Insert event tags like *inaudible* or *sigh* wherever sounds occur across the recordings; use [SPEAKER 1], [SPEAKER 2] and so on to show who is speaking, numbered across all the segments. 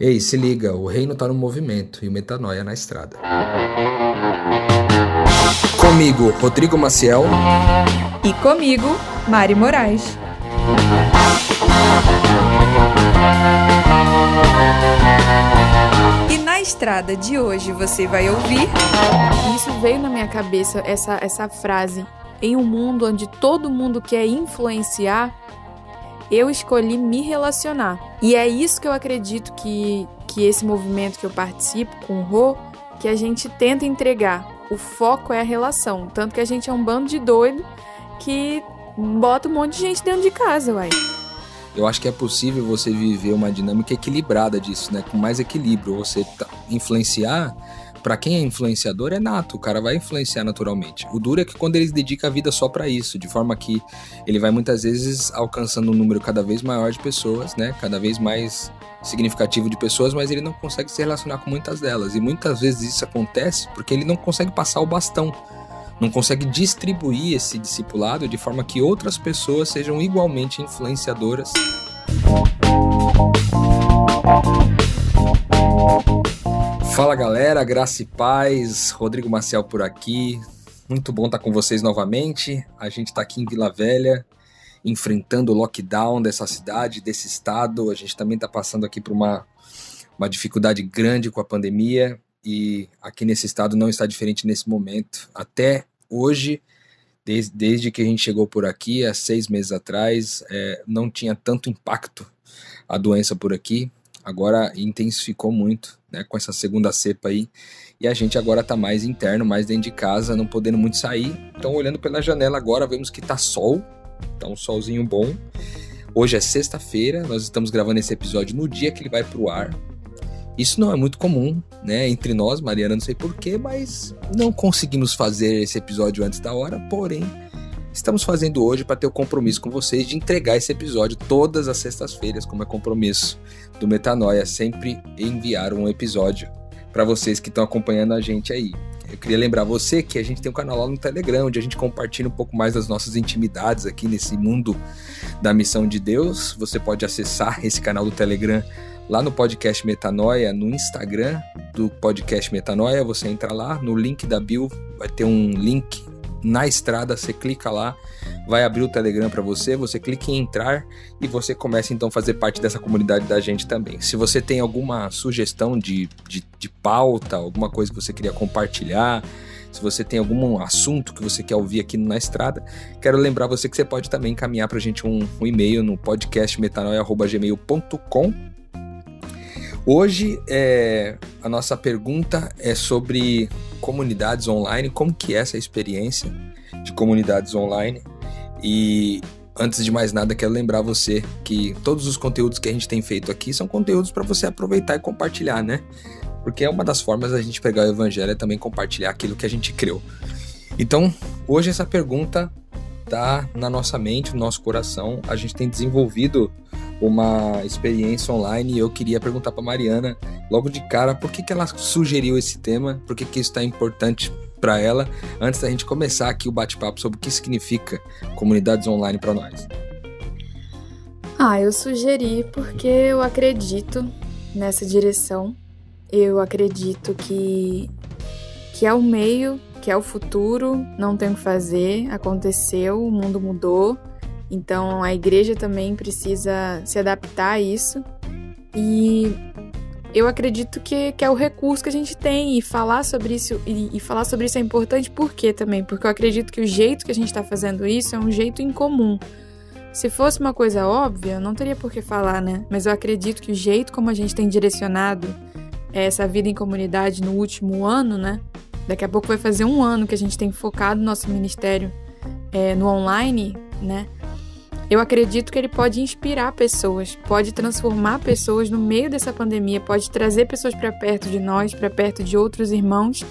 [SPEAKER 1] Ei, se liga, o reino tá no movimento e o metanoia na estrada. Comigo, Rodrigo Maciel.
[SPEAKER 2] E comigo, Mari Moraes. E na estrada de hoje você vai ouvir.
[SPEAKER 3] Isso veio na minha cabeça, essa, essa frase. Em um mundo onde todo mundo quer influenciar, eu escolhi me relacionar. E é isso que eu acredito que, que esse movimento que eu participo com o Rô, que a gente tenta entregar. O foco é a relação. Tanto que a gente é um bando de doido que bota um monte de gente dentro de casa, uai.
[SPEAKER 1] Eu acho que é possível você viver uma dinâmica equilibrada disso, né? Com mais equilíbrio. Você tá, influenciar para quem é influenciador é nato, o cara vai influenciar naturalmente. O duro é que quando ele dedica a vida só para isso, de forma que ele vai muitas vezes alcançando um número cada vez maior de pessoas, né? Cada vez mais significativo de pessoas, mas ele não consegue se relacionar com muitas delas. E muitas vezes isso acontece porque ele não consegue passar o bastão, não consegue distribuir esse discipulado de forma que outras pessoas sejam igualmente influenciadoras. Fala galera, graça e paz, Rodrigo Marcial por aqui. Muito bom estar com vocês novamente. A gente está aqui em Vila Velha, enfrentando o lockdown dessa cidade, desse estado. A gente também está passando aqui por uma, uma dificuldade grande com a pandemia e aqui nesse estado não está diferente nesse momento. Até hoje, desde, desde que a gente chegou por aqui, há seis meses atrás, é, não tinha tanto impacto a doença por aqui agora intensificou muito, né, com essa segunda cepa aí. E a gente agora tá mais interno, mais dentro de casa, não podendo muito sair. Então, olhando pela janela agora, vemos que tá sol, tá um solzinho bom. Hoje é sexta-feira, nós estamos gravando esse episódio no dia que ele vai pro ar. Isso não é muito comum, né, entre nós, Mariana, não sei porquê, mas não conseguimos fazer esse episódio antes da hora, porém, estamos fazendo hoje para ter o compromisso com vocês de entregar esse episódio todas as sextas-feiras, como é compromisso do Metanoia, sempre enviar um episódio para vocês que estão acompanhando a gente aí. Eu queria lembrar você que a gente tem um canal lá no Telegram, onde a gente compartilha um pouco mais das nossas intimidades aqui nesse mundo da missão de Deus. Você pode acessar esse canal do Telegram lá no podcast Metanoia, no Instagram do podcast Metanoia. Você entra lá, no link da bio vai ter um link na estrada, você clica lá, vai abrir o Telegram para você, você clica em entrar e você começa então a fazer parte dessa comunidade da gente também. Se você tem alguma sugestão de, de, de pauta, alguma coisa que você queria compartilhar, se você tem algum assunto que você quer ouvir aqui na estrada, quero lembrar você que você pode também encaminhar para a gente um, um e-mail no podcastmetanoia.gmail.com Hoje é, a nossa pergunta é sobre comunidades online, como que é essa experiência de comunidades online. E antes de mais nada, quero lembrar você que todos os conteúdos que a gente tem feito aqui são conteúdos para você aproveitar e compartilhar, né? Porque é uma das formas da gente pegar o evangelho é também compartilhar aquilo que a gente creu. Então, hoje essa pergunta tá na nossa mente, no nosso coração. A gente tem desenvolvido uma experiência online e eu queria perguntar para Mariana logo de cara por que, que ela sugeriu esse tema, por que, que isso está importante para ela, antes da gente começar aqui o bate-papo sobre o que significa comunidades online para nós.
[SPEAKER 3] Ah, eu sugeri porque eu acredito nessa direção. Eu acredito que que é o meio, que é o futuro, não tem o que fazer, aconteceu, o mundo mudou então a igreja também precisa se adaptar a isso. E eu acredito que, que é o recurso que a gente tem e falar sobre isso e, e falar sobre isso é importante por quê também? Porque eu acredito que o jeito que a gente está fazendo isso é um jeito incomum. Se fosse uma coisa óbvia, não teria por que falar, né? Mas eu acredito que o jeito como a gente tem direcionado essa vida em comunidade no último ano, né? Daqui a pouco vai fazer um ano que a gente tem focado nosso ministério é, no online, né? Eu acredito que ele pode inspirar pessoas, pode transformar pessoas no meio dessa pandemia, pode trazer pessoas para perto de nós, para perto de outros irmãos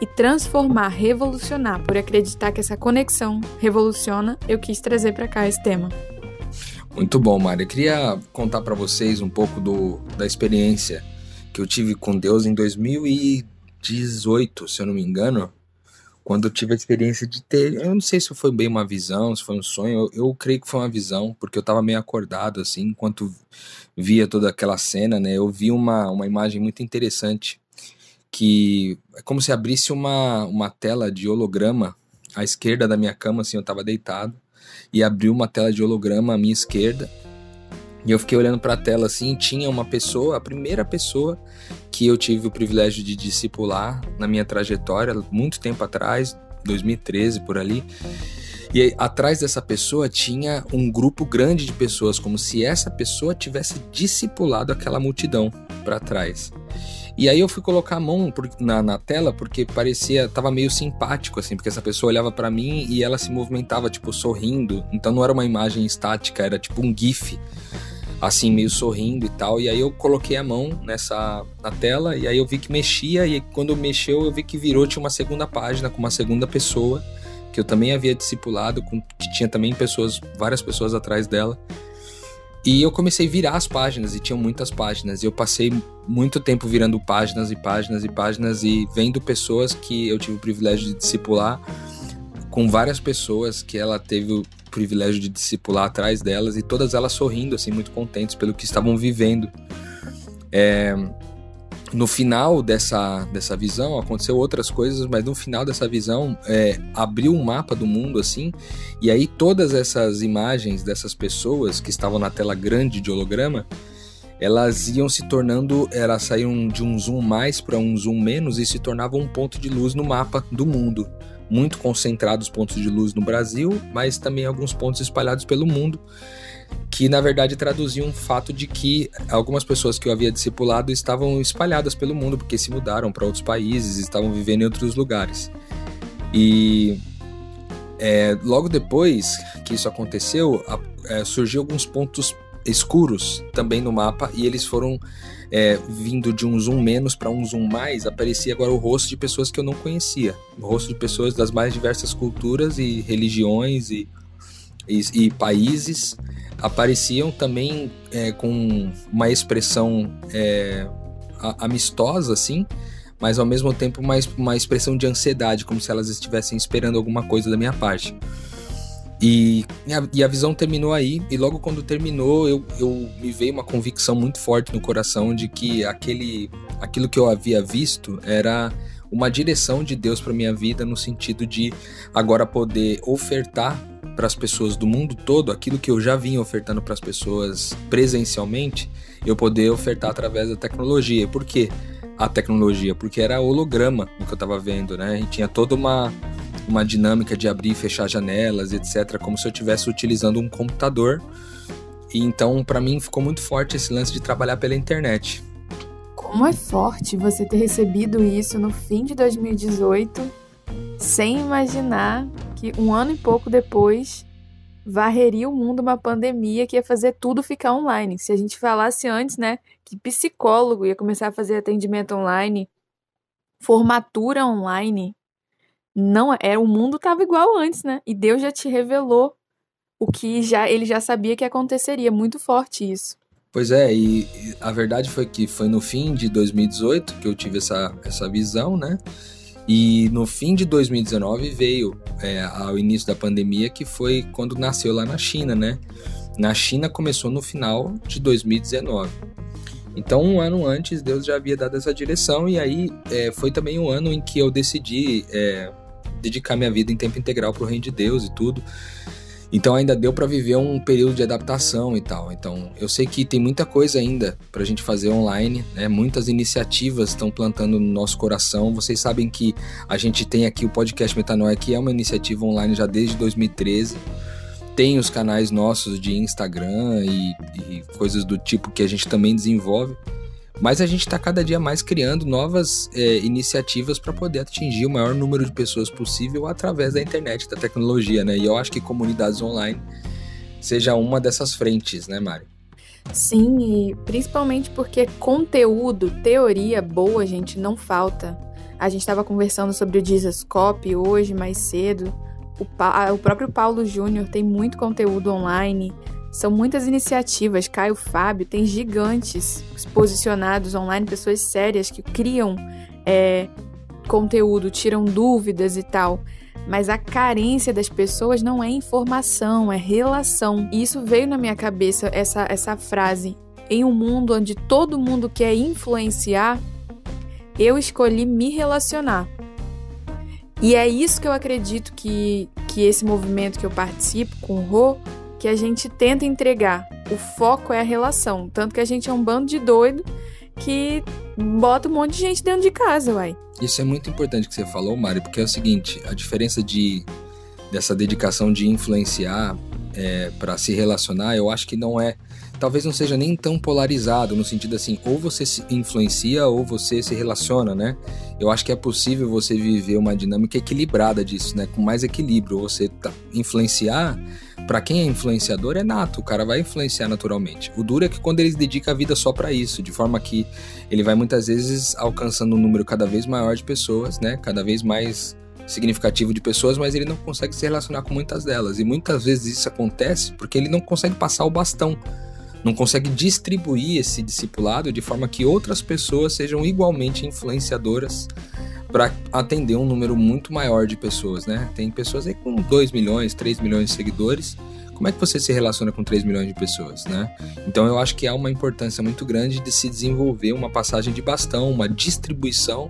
[SPEAKER 3] e transformar, revolucionar. Por acreditar que essa conexão revoluciona, eu quis trazer para cá esse tema.
[SPEAKER 1] Muito bom, Mária. Eu queria contar para vocês um pouco do, da experiência que eu tive com Deus em 2018, se eu não me engano, quando eu tive a experiência de ter, eu não sei se foi bem uma visão, se foi um sonho, eu, eu creio que foi uma visão, porque eu estava meio acordado assim, enquanto via toda aquela cena, né? Eu vi uma, uma imagem muito interessante que é como se abrisse uma, uma tela de holograma à esquerda da minha cama, assim, eu estava deitado, e abriu uma tela de holograma à minha esquerda. E eu fiquei olhando para a tela assim, tinha uma pessoa, a primeira pessoa que eu tive o privilégio de discipular na minha trajetória, muito tempo atrás, 2013 por ali. E aí, atrás dessa pessoa tinha um grupo grande de pessoas, como se essa pessoa tivesse discipulado aquela multidão para trás. E aí eu fui colocar a mão na, na tela porque parecia, tava meio simpático, assim, porque essa pessoa olhava para mim e ela se movimentava, tipo, sorrindo. Então não era uma imagem estática, era tipo um GIF, assim, meio sorrindo e tal. E aí eu coloquei a mão nessa na tela e aí eu vi que mexia. E quando mexeu, eu vi que virou, tinha uma segunda página com uma segunda pessoa que eu também havia discipulado, com, que tinha também pessoas, várias pessoas atrás dela. E eu comecei a virar as páginas, e tinham muitas páginas. E eu passei muito tempo virando páginas e páginas e páginas e vendo pessoas que eu tive o privilégio de discipular, com várias pessoas que ela teve privilégio de discipular atrás delas, e todas elas sorrindo, assim, muito contentes pelo que estavam vivendo. É, no final dessa, dessa visão aconteceu outras coisas, mas no final dessa visão é, abriu um mapa do mundo assim, e aí todas essas imagens dessas pessoas que estavam na tela grande de holograma, elas iam se tornando, elas saíam de um zoom mais para um zoom menos e se tornavam um ponto de luz no mapa do mundo. Muito concentrados pontos de luz no Brasil, mas também alguns pontos espalhados pelo mundo que na verdade traduzia um fato de que algumas pessoas que eu havia discipulado estavam espalhadas pelo mundo porque se mudaram para outros países, estavam vivendo em outros lugares. E é, logo depois que isso aconteceu, é, surgiu alguns pontos escuros também no mapa e eles foram é, vindo de um zoom menos para um zoom mais, aparecia agora o rosto de pessoas que eu não conhecia, o rosto de pessoas das mais diversas culturas e religiões e, e, e países apareciam também é, com uma expressão é, amistosa, assim, mas ao mesmo tempo uma, uma expressão de ansiedade, como se elas estivessem esperando alguma coisa da minha parte. E, e, a, visão terminou aí, e logo quando terminou, eu, eu me veio uma convicção muito forte no coração de que aquele, aquilo que eu havia visto era uma direção de Deus para minha vida no sentido de agora poder ofertar para as pessoas do mundo todo aquilo que eu já vinha ofertando para as pessoas presencialmente, eu poder ofertar através da tecnologia. Por quê? A tecnologia, porque era holograma o que eu estava vendo, né? E tinha toda uma, uma dinâmica de abrir e fechar janelas, etc., como se eu estivesse utilizando um computador. E então, para mim, ficou muito forte esse lance de trabalhar pela internet.
[SPEAKER 3] Como é forte você ter recebido isso no fim de 2018, sem imaginar que um ano e pouco depois varreria o mundo uma pandemia que ia fazer tudo ficar online. Se a gente falasse antes, né, que psicólogo ia começar a fazer atendimento online, formatura online, não era o mundo estava igual antes, né? E Deus já te revelou o que já ele já sabia que aconteceria, muito forte isso.
[SPEAKER 1] Pois é, e a verdade foi que foi no fim de 2018 que eu tive essa, essa visão, né? E no fim de 2019 veio é, ao início da pandemia, que foi quando nasceu lá na China, né? Na China começou no final de 2019. Então, um ano antes, Deus já havia dado essa direção, e aí é, foi também um ano em que eu decidi é, dedicar minha vida em tempo integral para o Reino de Deus e tudo. Então ainda deu para viver um período de adaptação e tal. Então eu sei que tem muita coisa ainda para a gente fazer online, né? Muitas iniciativas estão plantando no nosso coração. Vocês sabem que a gente tem aqui o podcast Metanoia, que é uma iniciativa online já desde 2013. Tem os canais nossos de Instagram e, e coisas do tipo que a gente também desenvolve. Mas a gente está cada dia mais criando novas é, iniciativas para poder atingir o maior número de pessoas possível através da internet, da tecnologia, né? E eu acho que comunidades online seja uma dessas frentes, né, Mari?
[SPEAKER 3] Sim, e principalmente porque conteúdo, teoria boa, gente, não falta. A gente estava conversando sobre o Jesus Cop hoje, mais cedo. O, pa o próprio Paulo Júnior tem muito conteúdo online. São muitas iniciativas. Caio Fábio tem gigantes posicionados online, pessoas sérias que criam é, conteúdo, tiram dúvidas e tal. Mas a carência das pessoas não é informação, é relação. E isso veio na minha cabeça, essa, essa frase. Em um mundo onde todo mundo quer influenciar, eu escolhi me relacionar. E é isso que eu acredito que, que esse movimento que eu participo com o Rô, que a gente tenta entregar. O foco é a relação. Tanto que a gente é um bando de doido que bota um monte de gente dentro de casa, uai.
[SPEAKER 1] Isso é muito importante que você falou, Mari, porque é o seguinte, a diferença de dessa dedicação de influenciar é, para se relacionar, eu acho que não é, talvez não seja nem tão polarizado no sentido assim, ou você se influencia ou você se relaciona, né? Eu acho que é possível você viver uma dinâmica equilibrada disso, né? Com mais equilíbrio, você tá, influenciar para quem é influenciador é nato, o cara vai influenciar naturalmente. O duro é que quando ele dedica a vida só para isso, de forma que ele vai muitas vezes alcançando um número cada vez maior de pessoas, né? Cada vez mais significativo de pessoas, mas ele não consegue se relacionar com muitas delas. E muitas vezes isso acontece porque ele não consegue passar o bastão, não consegue distribuir esse discipulado de forma que outras pessoas sejam igualmente influenciadoras para atender um número muito maior de pessoas, né? Tem pessoas aí com 2 milhões, 3 milhões de seguidores. Como é que você se relaciona com 3 milhões de pessoas, né? Então eu acho que há uma importância muito grande de se desenvolver uma passagem de bastão, uma distribuição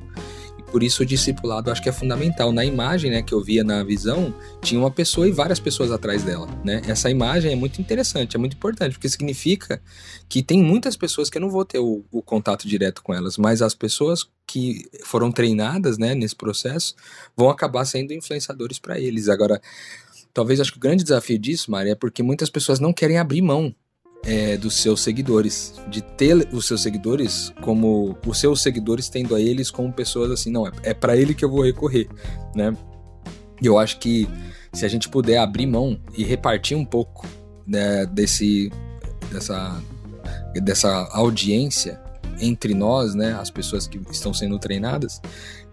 [SPEAKER 1] por isso o discipulado acho que é fundamental. Na imagem né, que eu via na visão, tinha uma pessoa e várias pessoas atrás dela. Né? Essa imagem é muito interessante, é muito importante, porque significa que tem muitas pessoas que eu não vou ter o, o contato direto com elas, mas as pessoas que foram treinadas né, nesse processo vão acabar sendo influenciadores para eles. Agora, talvez acho que o grande desafio disso, Mari, é porque muitas pessoas não querem abrir mão é, dos seus seguidores, de ter os seus seguidores como os seus seguidores tendo a eles como pessoas assim, não, é, é para ele que eu vou recorrer, né? E eu acho que se a gente puder abrir mão e repartir um pouco né, desse dessa dessa audiência entre nós, né, as pessoas que estão sendo treinadas,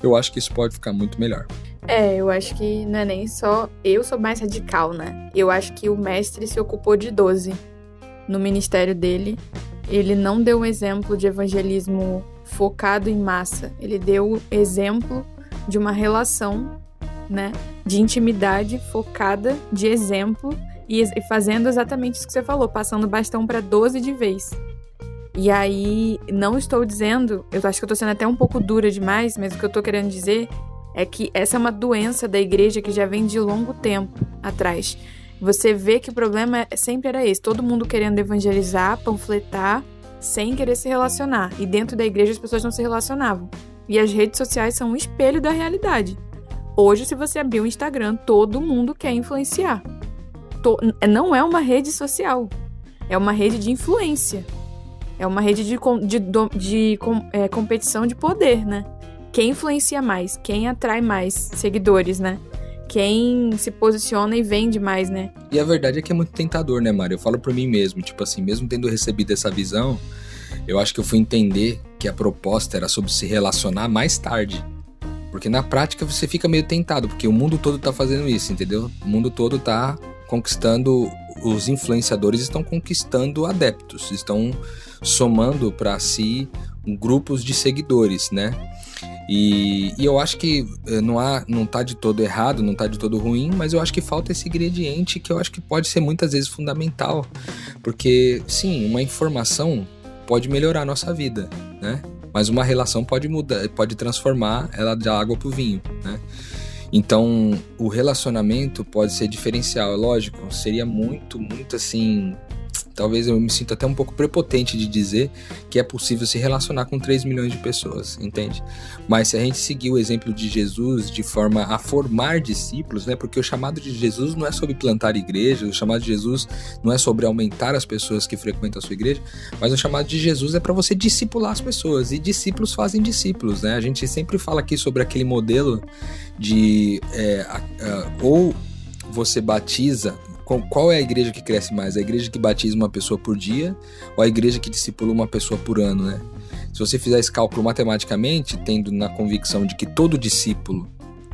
[SPEAKER 1] eu acho que isso pode ficar muito melhor.
[SPEAKER 3] É, eu acho que não é nem só eu sou mais radical, né? Eu acho que o mestre se ocupou de 12 no ministério dele, ele não deu um exemplo de evangelismo focado em massa. Ele deu exemplo de uma relação, né, de intimidade focada de exemplo e, fazendo exatamente isso que você falou, passando bastão para 12 de vez. E aí, não estou dizendo, eu acho que eu estou sendo até um pouco dura demais, mas o que eu estou querendo dizer é que essa é uma doença da igreja que já vem de longo tempo atrás você vê que o problema é, sempre era esse: todo mundo querendo evangelizar, panfletar, sem querer se relacionar. E dentro da igreja as pessoas não se relacionavam. E as redes sociais são um espelho da realidade. Hoje, se você abrir o Instagram, todo mundo quer influenciar. Não é uma rede social, é uma rede de influência. É uma rede de, de, de, de é, competição de poder, né? Quem influencia mais? Quem atrai mais seguidores, né? Quem se posiciona e vende mais, né?
[SPEAKER 1] E a verdade é que é muito tentador, né, Mário? Eu falo por mim mesmo, tipo assim, mesmo tendo recebido essa visão, eu acho que eu fui entender que a proposta era sobre se relacionar mais tarde. Porque na prática você fica meio tentado, porque o mundo todo tá fazendo isso, entendeu? O mundo todo tá conquistando, os influenciadores estão conquistando adeptos, estão somando para si grupos de seguidores, né? E, e, eu acho que eh, não, há, não tá de todo errado, não tá de todo ruim, mas eu acho que falta esse ingrediente que eu acho que pode ser muitas vezes fundamental. Porque, sim, uma informação pode melhorar a nossa vida, né? Mas uma relação pode mudar, pode transformar ela de água para o vinho, né? Então, o relacionamento pode ser diferencial, lógico, seria muito, muito assim, talvez eu me sinta até um pouco prepotente de dizer que é possível se relacionar com 3 milhões de pessoas, entende? Mas se a gente seguir o exemplo de Jesus de forma a formar discípulos, né? Porque o chamado de Jesus não é sobre plantar igreja, o chamado de Jesus não é sobre aumentar as pessoas que frequentam a sua igreja, mas o chamado de Jesus é para você discipular as pessoas e discípulos fazem discípulos, né? A gente sempre fala aqui sobre aquele modelo de é, a, a, ou você batiza qual é a igreja que cresce mais? A igreja que batiza uma pessoa por dia ou a igreja que discipula uma pessoa por ano, né? Se você fizer esse cálculo matematicamente, tendo na convicção de que todo discípulo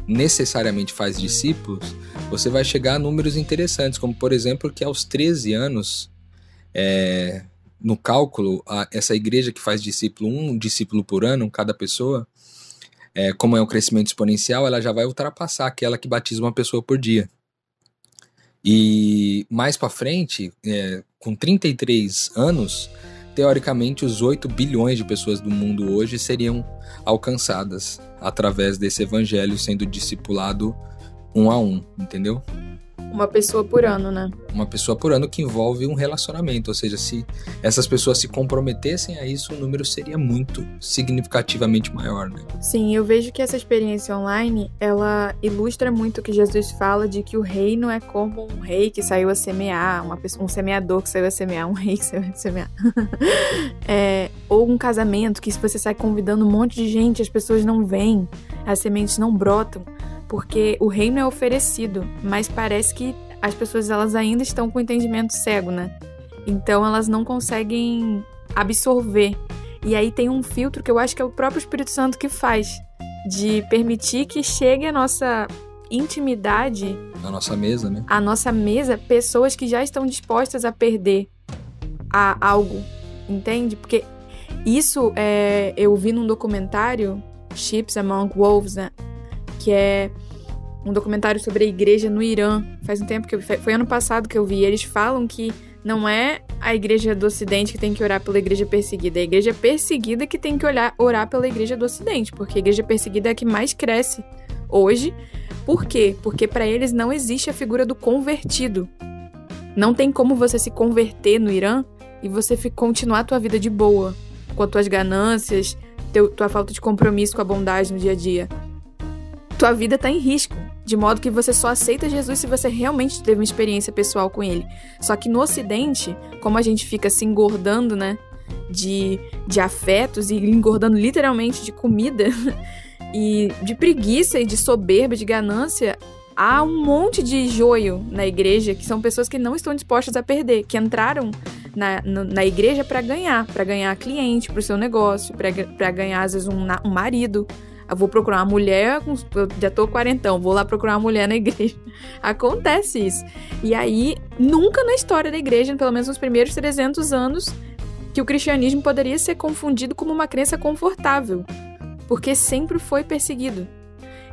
[SPEAKER 1] necessariamente faz discípulos, você vai chegar a números interessantes, como por exemplo que aos 13 anos, é, no cálculo, a, essa igreja que faz discípulo, um discípulo por ano, cada pessoa, é, como é um crescimento exponencial, ela já vai ultrapassar aquela que batiza uma pessoa por dia. E mais para frente, é, com 33 anos, teoricamente os 8 bilhões de pessoas do mundo hoje seriam alcançadas através desse evangelho sendo discipulado um a um, entendeu?
[SPEAKER 3] Uma pessoa por ano, né?
[SPEAKER 1] Uma pessoa por ano que envolve um relacionamento. Ou seja, se essas pessoas se comprometessem a isso, o número seria muito significativamente maior, né?
[SPEAKER 3] Sim, eu vejo que essa experiência online, ela ilustra muito o que Jesus fala de que o reino é como um rei que saiu a semear, uma pessoa, um semeador que saiu a semear, um rei que saiu a semear. *laughs* é, ou um casamento que se você sai convidando um monte de gente, as pessoas não vêm, as sementes não brotam porque o reino é oferecido, mas parece que as pessoas elas ainda estão com o entendimento cego, né? Então elas não conseguem absorver. E aí tem um filtro que eu acho que é o próprio Espírito Santo que faz, de permitir que chegue a nossa intimidade,
[SPEAKER 1] a nossa mesa, né?
[SPEAKER 3] A nossa mesa, pessoas que já estão dispostas a perder a algo, entende? Porque isso é, eu vi num documentário, Ships Among Wolves, né? Que é um documentário sobre a igreja no Irã. Faz um tempo que eu, foi ano passado que eu vi. Eles falam que não é a igreja do Ocidente que tem que orar pela igreja perseguida, é a igreja perseguida que tem que olhar, orar pela igreja do Ocidente, porque a igreja perseguida é a que mais cresce hoje. Por quê? Porque para eles não existe a figura do convertido. Não tem como você se converter no Irã e você continuar a tua vida de boa, com as tuas ganâncias, teu, tua falta de compromisso com a bondade no dia a dia tua vida está em risco. De modo que você só aceita Jesus se você realmente teve uma experiência pessoal com ele. Só que no Ocidente, como a gente fica se engordando, né? De, de afetos e engordando literalmente de comida *laughs* e de preguiça e de soberba, de ganância, há um monte de joio na igreja que são pessoas que não estão dispostas a perder, que entraram na, na, na igreja para ganhar, para ganhar cliente para o seu negócio, para ganhar às vezes um, um marido, eu vou procurar uma mulher, eu já tô quarentão, vou lá procurar uma mulher na igreja. *laughs* Acontece isso. E aí, nunca na história da igreja, pelo menos nos primeiros 300 anos, que o cristianismo poderia ser confundido como uma crença confortável, porque sempre foi perseguido.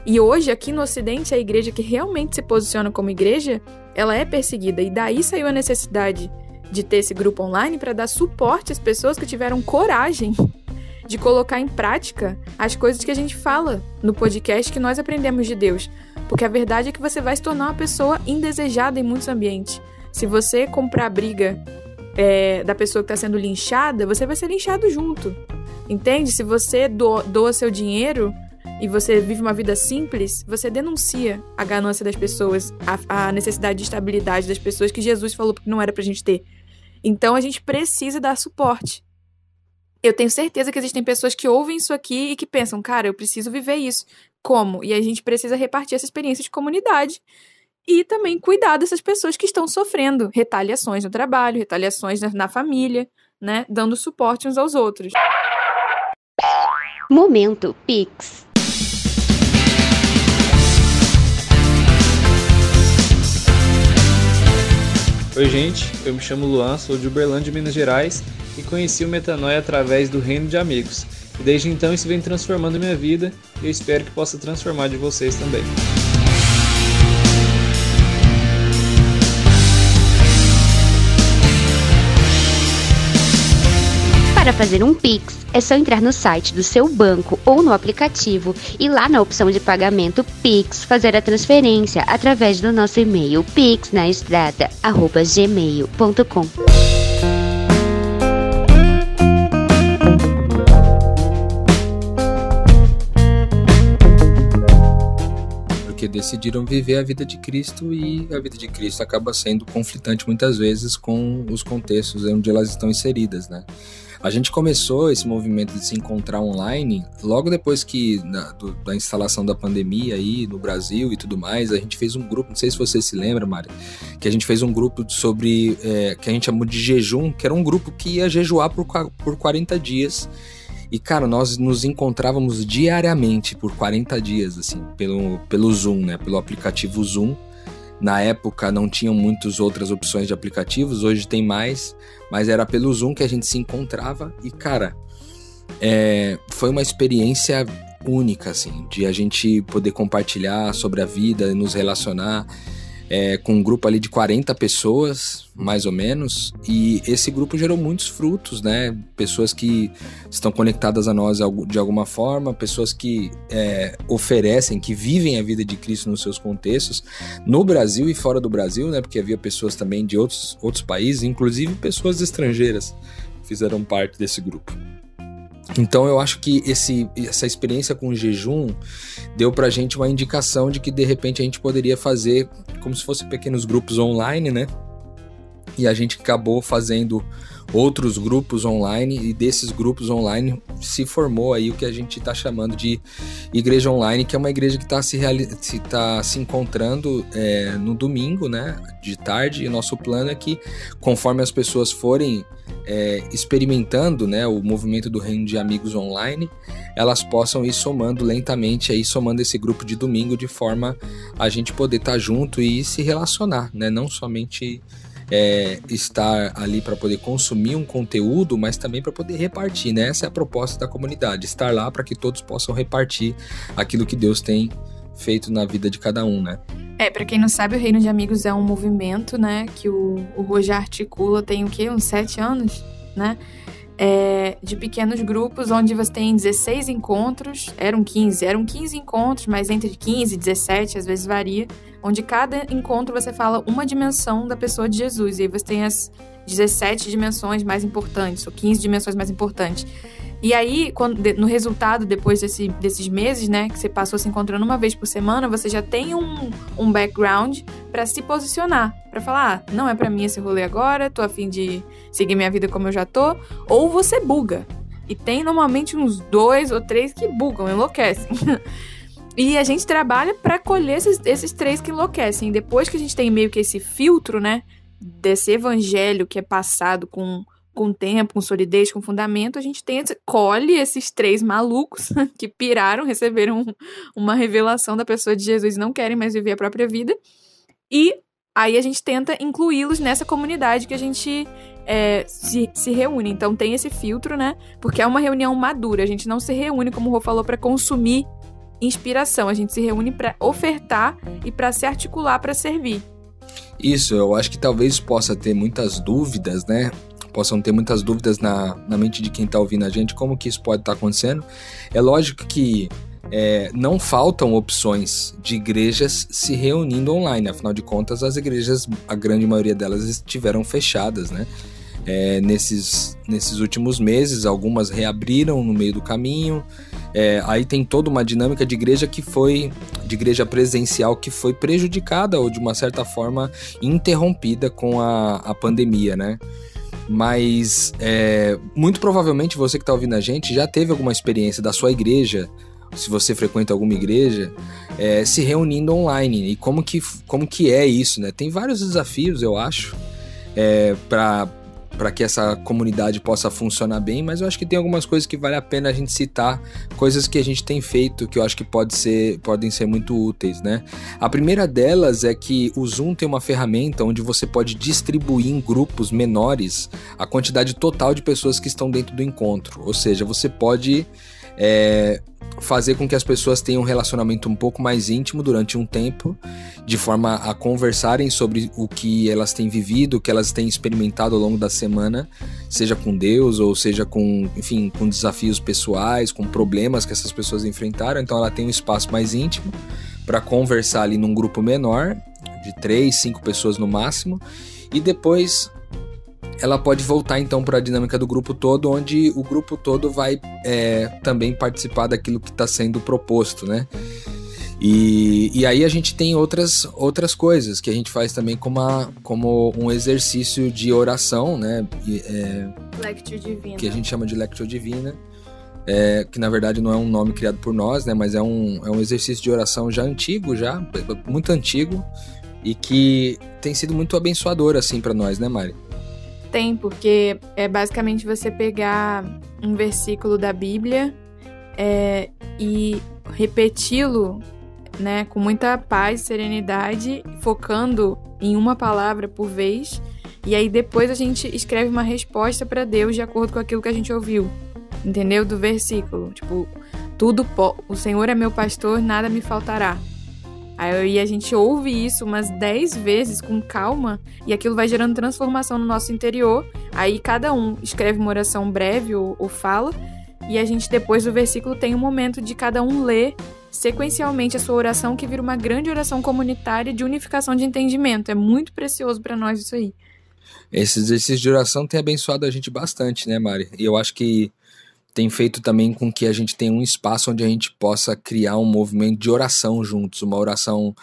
[SPEAKER 3] E hoje, aqui no Ocidente, a igreja que realmente se posiciona como igreja, ela é perseguida. E daí saiu a necessidade de ter esse grupo online para dar suporte às pessoas que tiveram coragem de colocar em prática as coisas que a gente fala no podcast que nós aprendemos de Deus. Porque a verdade é que você vai se tornar uma pessoa indesejada em muitos ambientes. Se você comprar a briga é, da pessoa que está sendo linchada, você vai ser linchado junto. Entende? Se você doa, seu dinheiro e você vive uma vida simples, você denuncia a ganância das pessoas, a, a necessidade de estabilidade das pessoas que Jesus falou que não era pra gente ter. Então a gente precisa dar suporte. Eu tenho certeza que existem pessoas que ouvem isso aqui e que pensam, cara, eu preciso viver isso. Como? E a gente precisa repartir essa experiência de comunidade e também cuidar dessas pessoas que estão sofrendo retaliações no trabalho, retaliações na família, né? Dando suporte uns aos outros.
[SPEAKER 4] Momento Pix.
[SPEAKER 5] Oi, gente. Eu me chamo Luan, sou de Uberlândia, Minas Gerais e conheci o Metanoia através do Reino de Amigos. E desde então isso vem transformando minha vida e eu espero que possa transformar de vocês também.
[SPEAKER 4] Para fazer um Pix, é só entrar no site do seu banco ou no aplicativo e lá na opção de pagamento Pix fazer a transferência através do nosso e-mail pixnaestrada@gmail.com.
[SPEAKER 1] porque decidiram viver a vida de Cristo e a vida de Cristo acaba sendo conflitante muitas vezes com os contextos onde elas estão inseridas, né? A gente começou esse movimento de se encontrar online logo depois que da, do, da instalação da pandemia aí no Brasil e tudo mais. A gente fez um grupo, não sei se você se lembra, Mari, que a gente fez um grupo sobre é, que a gente chamou de jejum, que era um grupo que ia jejuar por, por 40 dias e, cara, nós nos encontrávamos diariamente por 40 dias, assim, pelo, pelo Zoom, né? Pelo aplicativo Zoom. Na época não tinham muitas outras opções de aplicativos, hoje tem mais, mas era pelo Zoom que a gente se encontrava. E, cara, é, foi uma experiência única, assim, de a gente poder compartilhar sobre a vida, nos relacionar é, com um grupo ali de 40 pessoas, mais ou menos, e esse grupo gerou muitos frutos, né? Pessoas que estão conectadas a nós de alguma forma, pessoas que é, oferecem, que vivem a vida de Cristo nos seus contextos, no Brasil e fora do Brasil, né? Porque havia pessoas também de outros, outros países, inclusive pessoas estrangeiras fizeram parte desse grupo. Então eu acho que esse, essa experiência com o jejum deu pra gente uma indicação de que de repente a gente poderia fazer como se fossem pequenos grupos online, né? E a gente acabou fazendo outros grupos online e desses grupos online se formou aí o que a gente está chamando de igreja online, que é uma igreja que está se, se, tá se encontrando é, no domingo, né, de tarde. E nosso plano é que conforme as pessoas forem é, experimentando né, o movimento do reino de amigos online, elas possam ir somando lentamente, aí somando esse grupo de domingo de forma a gente poder estar tá junto e se relacionar, né? Não somente é, estar ali para poder consumir um conteúdo, mas também para poder repartir, né? Essa é a proposta da comunidade, estar lá para que todos possam repartir aquilo que Deus tem feito na vida de cada um, né?
[SPEAKER 3] É, para quem não sabe, o Reino de Amigos é um movimento, né, que o, o Roger articula tem o quê? Uns sete anos, né? É, de pequenos grupos, onde você tem 16 encontros, eram 15, eram 15 encontros, mas entre 15 e 17, às vezes varia, onde cada encontro você fala uma dimensão da pessoa de Jesus, e aí você tem as 17 dimensões mais importantes, ou 15 dimensões mais importantes. E aí, quando, no resultado, depois desse, desses meses, né, que você passou se encontrando uma vez por semana, você já tem um, um background para se posicionar, para falar, ah, não é para mim esse rolê agora, tô afim de seguir minha vida como eu já tô, ou você buga. E tem normalmente uns dois ou três que bugam, enlouquecem. *laughs* e a gente trabalha para colher esses, esses três que enlouquecem. Depois que a gente tem meio que esse filtro, né, desse evangelho que é passado com com tempo, com solidez, com fundamento, a gente tem, colhe esses três malucos *laughs* que piraram, receberam uma revelação da pessoa de Jesus e não querem mais viver a própria vida. E aí a gente tenta incluí-los nessa comunidade que a gente é, se, se reúne. Então tem esse filtro, né? Porque é uma reunião madura. A gente não se reúne, como o Rô falou, para consumir inspiração. A gente se reúne para ofertar e para se articular para servir.
[SPEAKER 1] Isso, eu acho que talvez possa ter muitas dúvidas, né? possam ter muitas dúvidas na, na mente de quem está ouvindo a gente, como que isso pode estar tá acontecendo. É lógico que é, não faltam opções de igrejas se reunindo online, afinal de contas, as igrejas, a grande maioria delas estiveram fechadas, né? É, nesses, nesses últimos meses, algumas reabriram no meio do caminho. É, aí tem toda uma dinâmica de igreja que foi, de igreja presencial que foi prejudicada ou de uma certa forma interrompida com a, a pandemia, né? Mas é, muito provavelmente você que está ouvindo a gente já teve alguma experiência da sua igreja, se você frequenta alguma igreja, é, se reunindo online. E como que, como que é isso, né? Tem vários desafios, eu acho, é, para para que essa comunidade possa funcionar bem, mas eu acho que tem algumas coisas que vale a pena a gente citar, coisas que a gente tem feito que eu acho que pode ser, podem ser muito úteis, né? A primeira delas é que o Zoom tem uma ferramenta onde você pode distribuir em grupos menores a quantidade total de pessoas que estão dentro do encontro, ou seja, você pode é, fazer com que as pessoas tenham um relacionamento um pouco mais íntimo durante um tempo, de forma a conversarem sobre o que elas têm vivido, o que elas têm experimentado ao longo da semana, seja com Deus ou seja com, enfim, com desafios pessoais, com problemas que essas pessoas enfrentaram. Então ela tem um espaço mais íntimo para conversar ali num grupo menor, de três, cinco pessoas no máximo, e depois ela pode voltar então para a dinâmica do grupo todo, onde o grupo todo vai é, também participar daquilo que está sendo proposto, né? E, e aí a gente tem outras, outras coisas que a gente faz também como, a, como um exercício de oração, né?
[SPEAKER 3] É, Lectio Divina.
[SPEAKER 1] Que a gente chama de Lectio Divina. É, que na verdade não é um nome criado por nós, né? Mas é um, é um exercício de oração já antigo, já muito antigo e que tem sido muito abençoador assim para nós, né, Mari?
[SPEAKER 3] Tem, porque é basicamente você pegar um versículo da Bíblia é, e repeti-lo né, com muita paz, serenidade, focando em uma palavra por vez. E aí depois a gente escreve uma resposta para Deus de acordo com aquilo que a gente ouviu. Entendeu? Do versículo. Tipo, tudo o Senhor é meu pastor, nada me faltará. Aí a gente ouve isso umas 10 vezes com calma e aquilo vai gerando transformação no nosso interior. Aí cada um escreve uma oração breve ou, ou fala, e a gente depois do versículo tem um momento de cada um ler sequencialmente a sua oração, que vira uma grande oração comunitária de unificação de entendimento. É muito precioso para nós isso aí.
[SPEAKER 1] Esse exercício de oração tem abençoado a gente bastante, né, Mari? E eu acho que tem feito também com que a gente tenha um espaço onde a gente possa criar um movimento de oração juntos, uma oração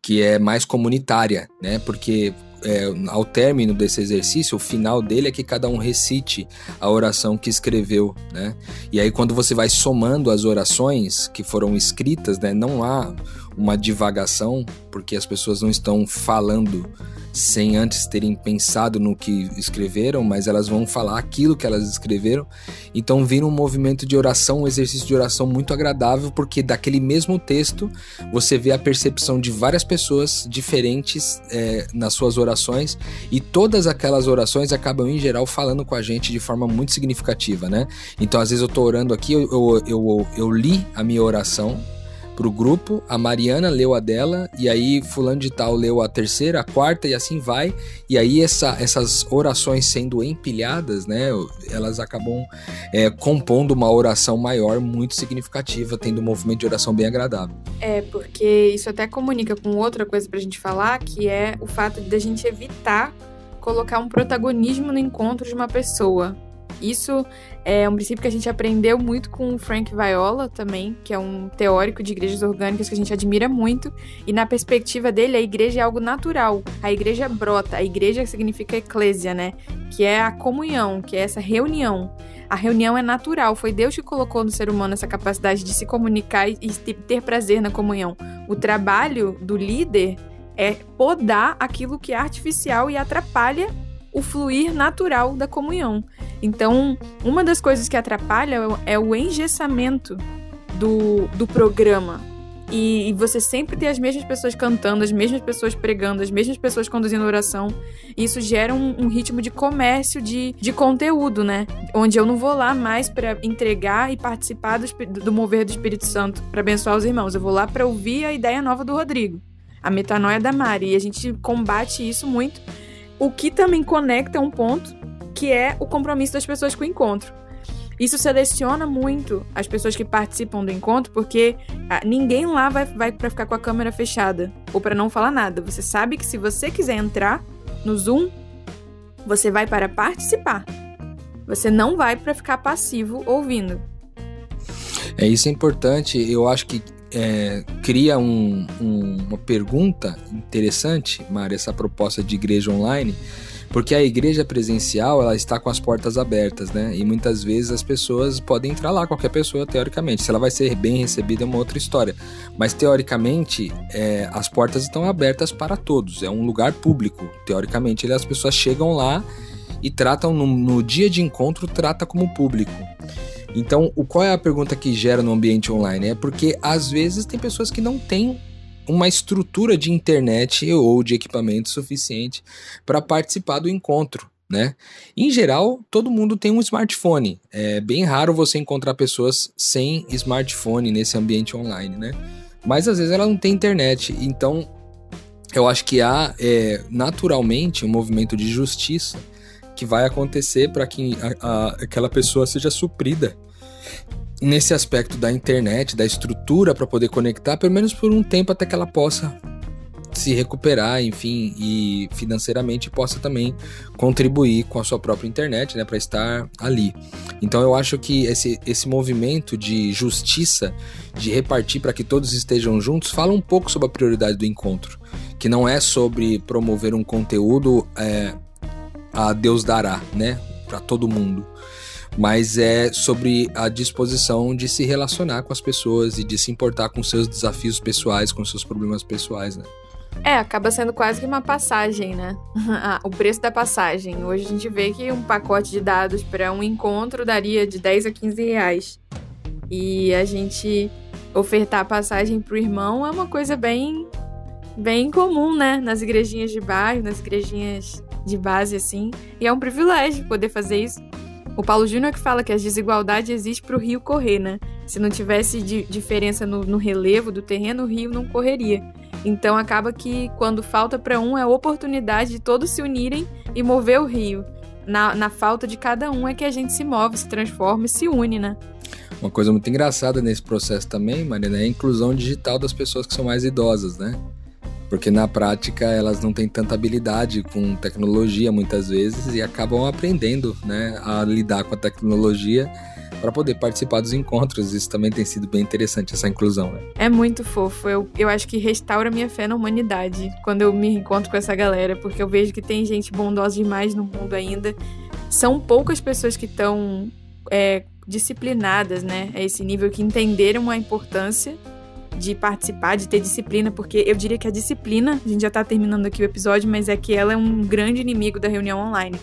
[SPEAKER 1] que é mais comunitária, né? Porque é, ao término desse exercício, o final dele é que cada um recite a oração que escreveu, né? E aí quando você vai somando as orações que foram escritas, né, não há uma divagação, porque as pessoas não estão falando sem antes terem pensado no que escreveram, mas elas vão falar aquilo que elas escreveram. Então vira um movimento de oração, um exercício de oração muito agradável, porque daquele mesmo texto você vê a percepção de várias pessoas diferentes é, nas suas orações e todas aquelas orações acabam em geral falando com a gente de forma muito significativa, né? Então às vezes eu tô orando aqui, eu, eu, eu, eu li a minha oração pro grupo, a Mariana leu a dela, e aí fulano de tal leu a terceira, a quarta, e assim vai. E aí essa, essas orações sendo empilhadas, né, elas acabam é, compondo uma oração maior, muito significativa, tendo um movimento de oração bem agradável.
[SPEAKER 3] É, porque isso até comunica com outra coisa pra gente falar, que é o fato de a gente evitar colocar um protagonismo no encontro de uma pessoa. Isso é um princípio que a gente aprendeu muito com o Frank Viola também, que é um teórico de igrejas orgânicas que a gente admira muito. E na perspectiva dele, a igreja é algo natural. A igreja brota. A igreja significa eclésia, né? Que é a comunhão, que é essa reunião. A reunião é natural, foi Deus que colocou no ser humano essa capacidade de se comunicar e ter prazer na comunhão. O trabalho do líder é podar aquilo que é artificial e atrapalha o fluir natural da comunhão. Então, uma das coisas que atrapalha é o engessamento do, do programa. E, e, você sempre ter as mesmas pessoas cantando, as mesmas pessoas pregando, as mesmas pessoas conduzindo oração. Isso gera um, um ritmo de comércio de, de conteúdo, né? Onde eu não vou lá mais para entregar e participar do, do mover do Espírito Santo para abençoar os irmãos. Eu vou lá para ouvir a ideia nova do Rodrigo, a metanoia da Mari. E a gente combate isso muito. O que também conecta um ponto que é o compromisso das pessoas com o encontro. Isso seleciona muito as pessoas que participam do encontro, porque ah, ninguém lá vai, vai para ficar com a câmera fechada ou para não falar nada. Você sabe que se você quiser entrar no Zoom, você vai para participar. Você não vai para ficar passivo ouvindo.
[SPEAKER 1] É isso é importante. Eu acho que é, cria um, um, uma pergunta interessante, Mari, essa proposta de igreja online porque a igreja presencial, ela está com as portas abertas, né? E muitas vezes as pessoas podem entrar lá, qualquer pessoa, teoricamente. Se ela vai ser bem recebida é uma outra história. Mas teoricamente, é, as portas estão abertas para todos. É um lugar público. Teoricamente, as pessoas chegam lá e tratam no, no dia de encontro, trata como público. Então, o, qual é a pergunta que gera no ambiente online? É porque às vezes tem pessoas que não têm uma estrutura de internet ou de equipamento suficiente para participar do encontro. Né? Em geral, todo mundo tem um smartphone. É bem raro você encontrar pessoas sem smartphone nesse ambiente online, né? Mas às vezes ela não tem internet. Então, eu acho que há é, naturalmente um movimento de justiça que vai acontecer para que a, a, aquela pessoa seja suprida nesse aspecto da internet, da estrutura para poder conectar, pelo menos por um tempo até que ela possa se recuperar, enfim, e financeiramente possa também contribuir com a sua própria internet, né, para estar ali. Então eu acho que esse, esse movimento de justiça, de repartir para que todos estejam juntos, fala um pouco sobre a prioridade do encontro, que não é sobre promover um conteúdo é, a Deus dará, né, para todo mundo mas é sobre a disposição de se relacionar com as pessoas e de se importar com seus desafios pessoais, com seus problemas pessoais, né?
[SPEAKER 3] É, acaba sendo quase que uma passagem, né? *laughs* Ah, o preço da passagem. Hoje a gente vê que um pacote de dados para um encontro daria de 10 a 15 reais. E a gente ofertar passagem pro irmão é uma coisa bem, bem comum, né? Nas igrejinhas de bairro, nas igrejinhas de base, assim. E é um privilégio poder fazer isso. O Paulo Júnior que fala que a desigualdade existe para o rio correr, né? Se não tivesse di diferença no, no relevo do terreno, o rio não correria. Então acaba que quando falta para um é a oportunidade de todos se unirem e mover o rio. Na, na falta de cada um é que a gente se move, se transforma e se une, né?
[SPEAKER 1] Uma coisa muito engraçada nesse processo também, Marina, é a inclusão digital das pessoas que são mais idosas, né? Porque na prática elas não têm tanta habilidade com tecnologia muitas vezes e acabam aprendendo né, a lidar com a tecnologia para poder participar dos encontros. Isso também tem sido bem interessante, essa inclusão. Né?
[SPEAKER 3] É muito fofo. Eu, eu acho que restaura minha fé na humanidade quando eu me encontro com essa galera, porque eu vejo que tem gente bondosa demais no mundo ainda. São poucas pessoas que estão é, disciplinadas, né? A esse nível que entenderam a importância de participar, de ter disciplina, porque eu diria que a disciplina, a gente já tá terminando aqui o episódio, mas é que ela é um grande inimigo da reunião online.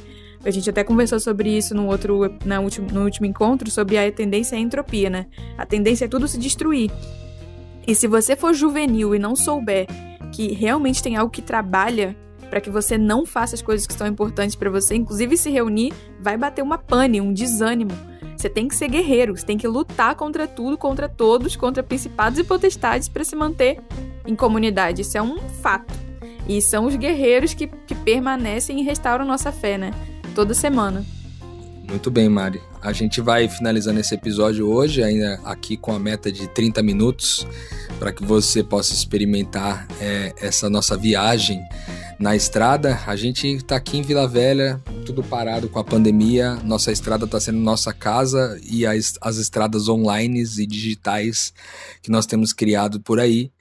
[SPEAKER 3] A gente até conversou sobre isso no outro na último, no último encontro, sobre a tendência à entropia, né? A tendência é tudo se destruir. E se você for juvenil e não souber que realmente tem algo que trabalha para que você não faça as coisas que são importantes para você, inclusive se reunir, vai bater uma pane, um desânimo. Você tem que ser guerreiro, você tem que lutar contra tudo, contra todos, contra principados e potestades para se manter em comunidade. Isso é um fato. E são os guerreiros que, que permanecem e restauram nossa fé, né? Toda semana.
[SPEAKER 1] Muito bem, Mari. A gente vai finalizando esse episódio hoje, ainda aqui com a meta de 30 minutos, para que você possa experimentar é, essa nossa viagem na estrada. A gente está aqui em Vila Velha, tudo parado com a pandemia. Nossa estrada está sendo nossa casa e as, as estradas online e digitais que nós temos criado por aí.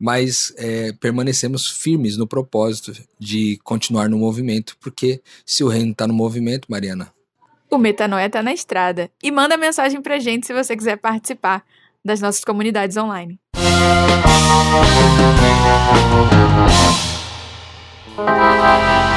[SPEAKER 1] Mas é, permanecemos firmes no propósito de continuar no movimento, porque se o reino está no movimento, Mariana.
[SPEAKER 3] O Metanoia está na estrada. E manda mensagem para gente se você quiser participar das nossas comunidades online. Música